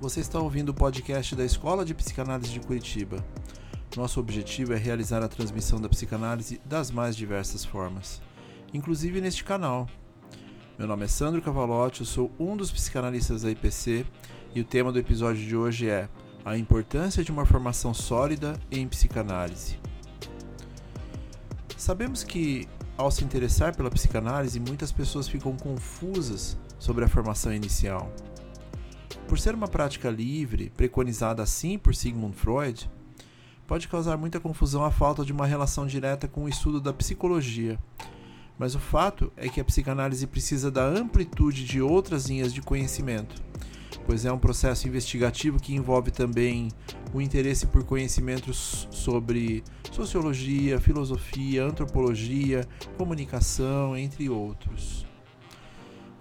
Você está ouvindo o podcast da Escola de Psicanálise de Curitiba. Nosso objetivo é realizar a transmissão da psicanálise das mais diversas formas, inclusive neste canal. Meu nome é Sandro Cavalotti, eu sou um dos psicanalistas da IPC e o tema do episódio de hoje é a importância de uma formação sólida em psicanálise. Sabemos que, ao se interessar pela psicanálise, muitas pessoas ficam confusas sobre a formação inicial. Por ser uma prática livre, preconizada assim por Sigmund Freud, pode causar muita confusão a falta de uma relação direta com o estudo da psicologia. Mas o fato é que a psicanálise precisa da amplitude de outras linhas de conhecimento, pois é um processo investigativo que envolve também o interesse por conhecimentos sobre sociologia, filosofia, antropologia, comunicação, entre outros.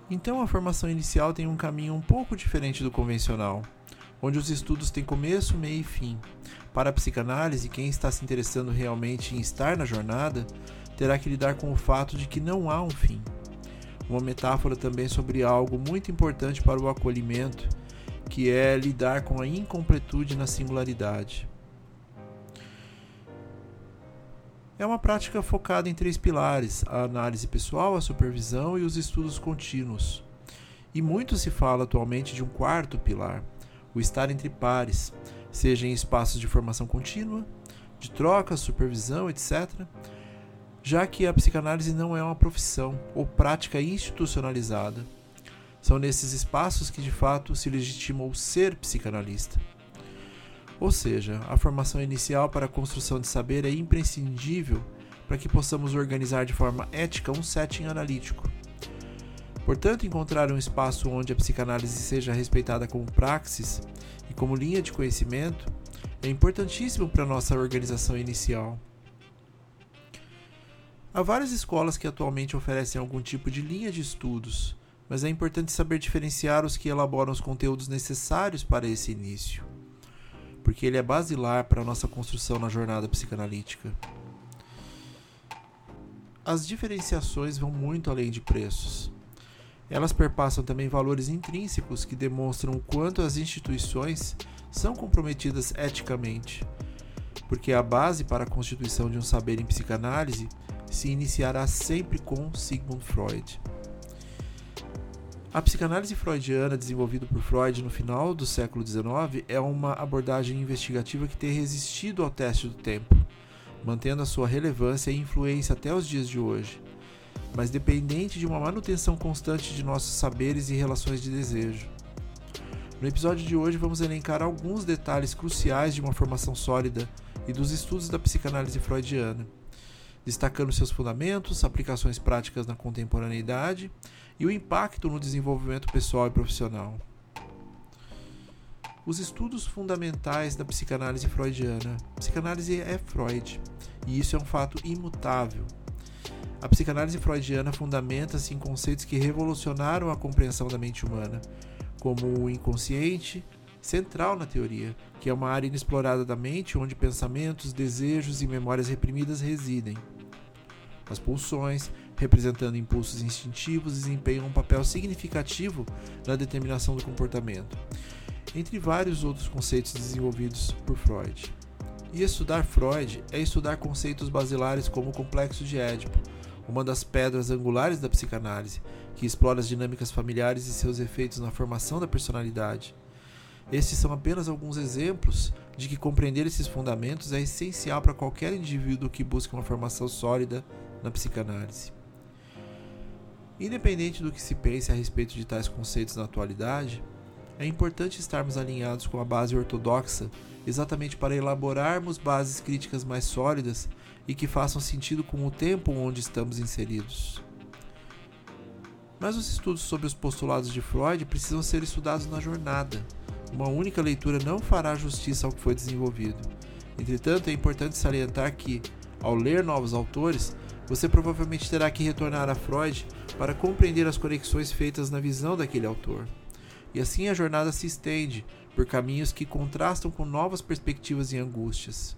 Então a formação inicial tem um caminho um pouco diferente do convencional, onde os estudos têm começo, meio e fim. Para a psicanálise, quem está se interessando realmente em estar na jornada terá que lidar com o fato de que não há um fim. Uma metáfora também sobre algo muito importante para o acolhimento, que é lidar com a incompletude na singularidade. É uma prática focada em três pilares: a análise pessoal, a supervisão e os estudos contínuos. E muito se fala atualmente de um quarto pilar, o estar entre pares, seja em espaços de formação contínua, de troca, supervisão, etc., já que a psicanálise não é uma profissão ou prática institucionalizada. São nesses espaços que de fato se legitima o ser psicanalista. Ou seja, a formação inicial para a construção de saber é imprescindível para que possamos organizar de forma ética um setting analítico. Portanto, encontrar um espaço onde a psicanálise seja respeitada como praxis e como linha de conhecimento é importantíssimo para nossa organização inicial. Há várias escolas que atualmente oferecem algum tipo de linha de estudos, mas é importante saber diferenciar os que elaboram os conteúdos necessários para esse início porque ele é basilar para a nossa construção na jornada psicanalítica. As diferenciações vão muito além de preços. Elas perpassam também valores intrínsecos que demonstram o quanto as instituições são comprometidas eticamente, porque a base para a constituição de um saber em psicanálise se iniciará sempre com Sigmund Freud. A psicanálise freudiana, desenvolvida por Freud no final do século XIX, é uma abordagem investigativa que tem resistido ao teste do tempo, mantendo a sua relevância e influência até os dias de hoje, mas dependente de uma manutenção constante de nossos saberes e relações de desejo. No episódio de hoje, vamos elencar alguns detalhes cruciais de uma formação sólida e dos estudos da psicanálise freudiana, destacando seus fundamentos, aplicações práticas na contemporaneidade e o impacto no desenvolvimento pessoal e profissional. Os estudos fundamentais da psicanálise freudiana. A psicanálise é Freud, e isso é um fato imutável. A psicanálise freudiana fundamenta-se em conceitos que revolucionaram a compreensão da mente humana, como o inconsciente, central na teoria, que é uma área inexplorada da mente onde pensamentos, desejos e memórias reprimidas residem. As pulsões, representando impulsos instintivos, desempenham um papel significativo na determinação do comportamento, entre vários outros conceitos desenvolvidos por Freud. E estudar Freud é estudar conceitos basilares como o complexo de Édipo, uma das pedras angulares da psicanálise, que explora as dinâmicas familiares e seus efeitos na formação da personalidade. Estes são apenas alguns exemplos de que compreender esses fundamentos é essencial para qualquer indivíduo que busque uma formação sólida na psicanálise. Independente do que se pense a respeito de tais conceitos na atualidade, é importante estarmos alinhados com a base ortodoxa exatamente para elaborarmos bases críticas mais sólidas e que façam sentido com o tempo onde estamos inseridos. Mas os estudos sobre os postulados de Freud precisam ser estudados na jornada. Uma única leitura não fará justiça ao que foi desenvolvido. Entretanto, é importante salientar que, ao ler novos autores, você provavelmente terá que retornar a Freud para compreender as conexões feitas na visão daquele autor. E assim a jornada se estende por caminhos que contrastam com novas perspectivas e angústias.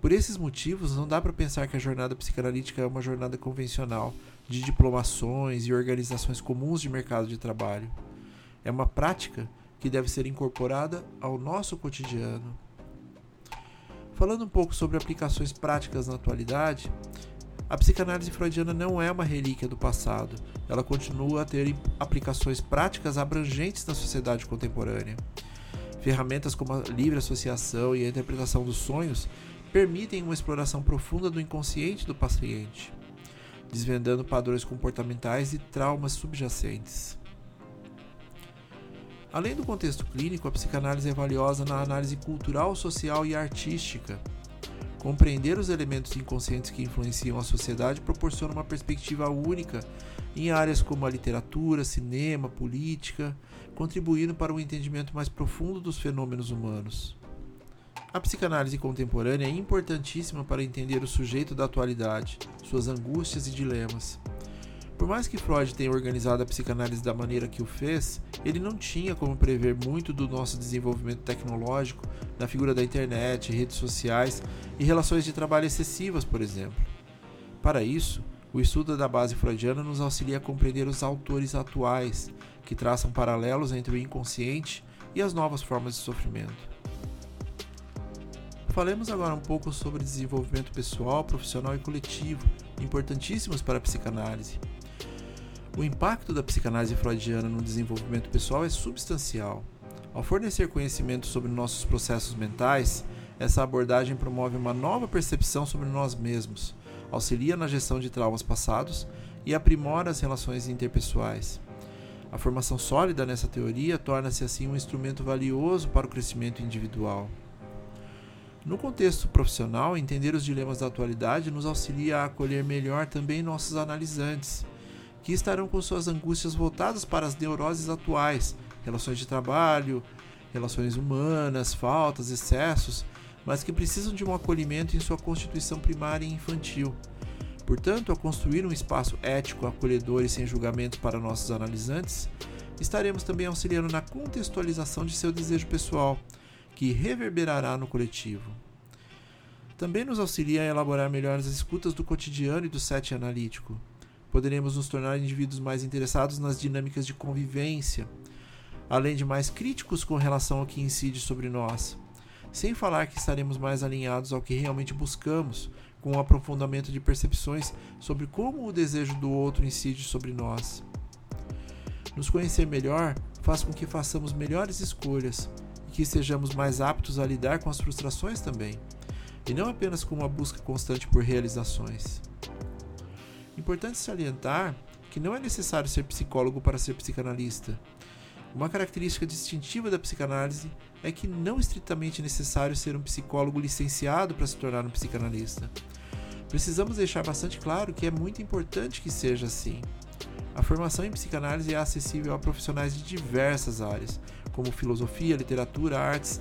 Por esses motivos, não dá para pensar que a jornada psicanalítica é uma jornada convencional, de diplomações e organizações comuns de mercado de trabalho. é uma prática que deve ser incorporada ao nosso cotidiano. Falando um pouco sobre aplicações práticas na atualidade, a psicanálise freudiana não é uma relíquia do passado, ela continua a ter aplicações práticas abrangentes na sociedade contemporânea. Ferramentas como a livre associação e a interpretação dos sonhos permitem uma exploração profunda do inconsciente do paciente, desvendando padrões comportamentais e traumas subjacentes. Além do contexto clínico, a psicanálise é valiosa na análise cultural, social e artística Compreender os elementos inconscientes que influenciam a sociedade proporciona uma perspectiva única em áreas como a literatura, cinema, política, contribuindo para um entendimento mais profundo dos fenômenos humanos. A psicanálise contemporânea é importantíssima para entender o sujeito da atualidade, suas angústias e dilemas. Por mais que Freud tenha organizado a psicanálise da maneira que o fez, ele não tinha como prever muito do nosso desenvolvimento tecnológico na figura da internet, redes sociais e relações de trabalho excessivas, por exemplo. Para isso, o estudo da base freudiana nos auxilia a compreender os autores atuais, que traçam paralelos entre o inconsciente e as novas formas de sofrimento. Falemos agora um pouco sobre desenvolvimento pessoal, profissional e coletivo, importantíssimos para a psicanálise. O impacto da psicanálise freudiana no desenvolvimento pessoal é substancial. Ao fornecer conhecimento sobre nossos processos mentais, essa abordagem promove uma nova percepção sobre nós mesmos, auxilia na gestão de traumas passados e aprimora as relações interpessoais. A formação sólida nessa teoria torna-se assim um instrumento valioso para o crescimento individual. No contexto profissional, entender os dilemas da atualidade nos auxilia a acolher melhor também nossos analisantes que estarão com suas angústias voltadas para as neuroses atuais, relações de trabalho, relações humanas, faltas, excessos, mas que precisam de um acolhimento em sua constituição primária e infantil. Portanto, ao construir um espaço ético, acolhedor e sem julgamentos para nossos analisantes, estaremos também auxiliando na contextualização de seu desejo pessoal, que reverberará no coletivo. Também nos auxilia a elaborar melhor as escutas do cotidiano e do set analítico, poderemos nos tornar indivíduos mais interessados nas dinâmicas de convivência, além de mais críticos com relação ao que incide sobre nós. Sem falar que estaremos mais alinhados ao que realmente buscamos, com o um aprofundamento de percepções sobre como o desejo do outro incide sobre nós. Nos conhecer melhor faz com que façamos melhores escolhas e que sejamos mais aptos a lidar com as frustrações também, e não apenas com uma busca constante por realizações. Importante salientar que não é necessário ser psicólogo para ser psicanalista. Uma característica distintiva da psicanálise é que não é estritamente necessário ser um psicólogo licenciado para se tornar um psicanalista. Precisamos deixar bastante claro que é muito importante que seja assim. A formação em psicanálise é acessível a profissionais de diversas áreas, como filosofia, literatura, artes.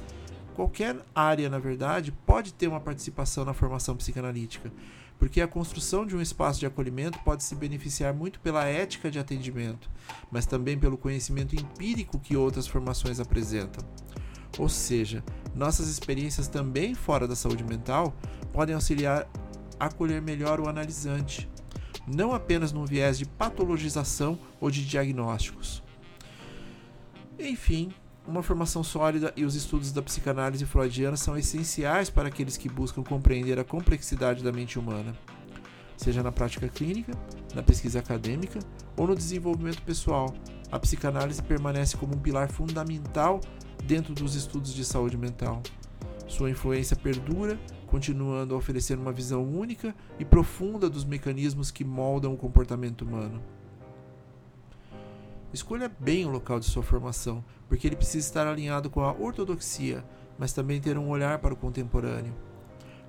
Qualquer área, na verdade, pode ter uma participação na formação psicanalítica, porque a construção de um espaço de acolhimento pode se beneficiar muito pela ética de atendimento, mas também pelo conhecimento empírico que outras formações apresentam. Ou seja, nossas experiências também fora da saúde mental podem auxiliar a acolher melhor o analisante, não apenas num viés de patologização ou de diagnósticos. Enfim, uma formação sólida e os estudos da psicanálise freudiana são essenciais para aqueles que buscam compreender a complexidade da mente humana, seja na prática clínica, na pesquisa acadêmica ou no desenvolvimento pessoal. A psicanálise permanece como um pilar fundamental dentro dos estudos de saúde mental. Sua influência perdura, continuando a oferecer uma visão única e profunda dos mecanismos que moldam o comportamento humano. Escolha bem o local de sua formação, porque ele precisa estar alinhado com a ortodoxia, mas também ter um olhar para o contemporâneo.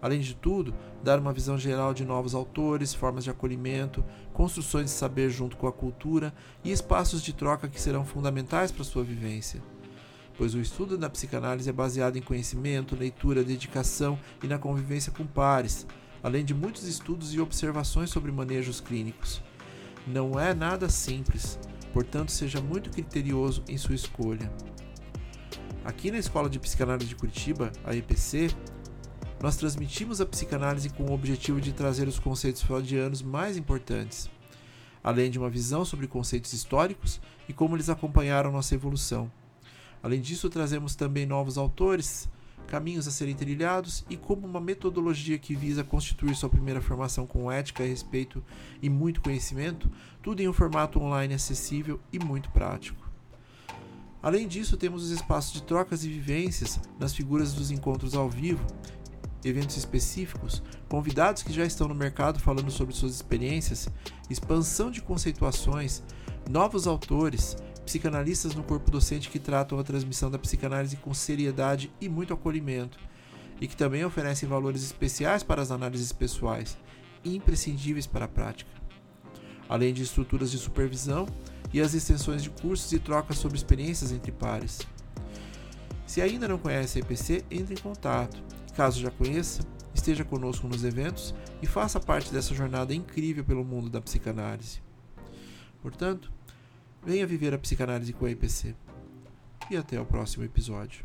Além de tudo, dar uma visão geral de novos autores, formas de acolhimento, construções de saber junto com a cultura e espaços de troca que serão fundamentais para sua vivência. Pois o estudo da psicanálise é baseado em conhecimento, leitura, dedicação e na convivência com pares, além de muitos estudos e observações sobre manejos clínicos. Não é nada simples, portanto, seja muito criterioso em sua escolha. Aqui na Escola de Psicanálise de Curitiba, a EPC, nós transmitimos a psicanálise com o objetivo de trazer os conceitos freudianos mais importantes. além de uma visão sobre conceitos históricos e como eles acompanharam nossa evolução. Além disso, trazemos também novos autores, caminhos a serem trilhados e como uma metodologia que visa constituir sua primeira formação com ética, respeito e muito conhecimento, tudo em um formato online acessível e muito prático. Além disso, temos os espaços de trocas e vivências nas figuras dos encontros ao vivo, eventos específicos, convidados que já estão no mercado falando sobre suas experiências, expansão de conceituações, novos autores, psicanalistas no corpo docente que tratam a transmissão da psicanálise com seriedade e muito acolhimento, e que também oferecem valores especiais para as análises pessoais, imprescindíveis para a prática. Além de estruturas de supervisão e as extensões de cursos e trocas sobre experiências entre pares. Se ainda não conhece a EPC, entre em contato. Caso já conheça, esteja conosco nos eventos e faça parte dessa jornada incrível pelo mundo da psicanálise. Portanto, venha viver a psicanálise com a EPC. E até o próximo episódio.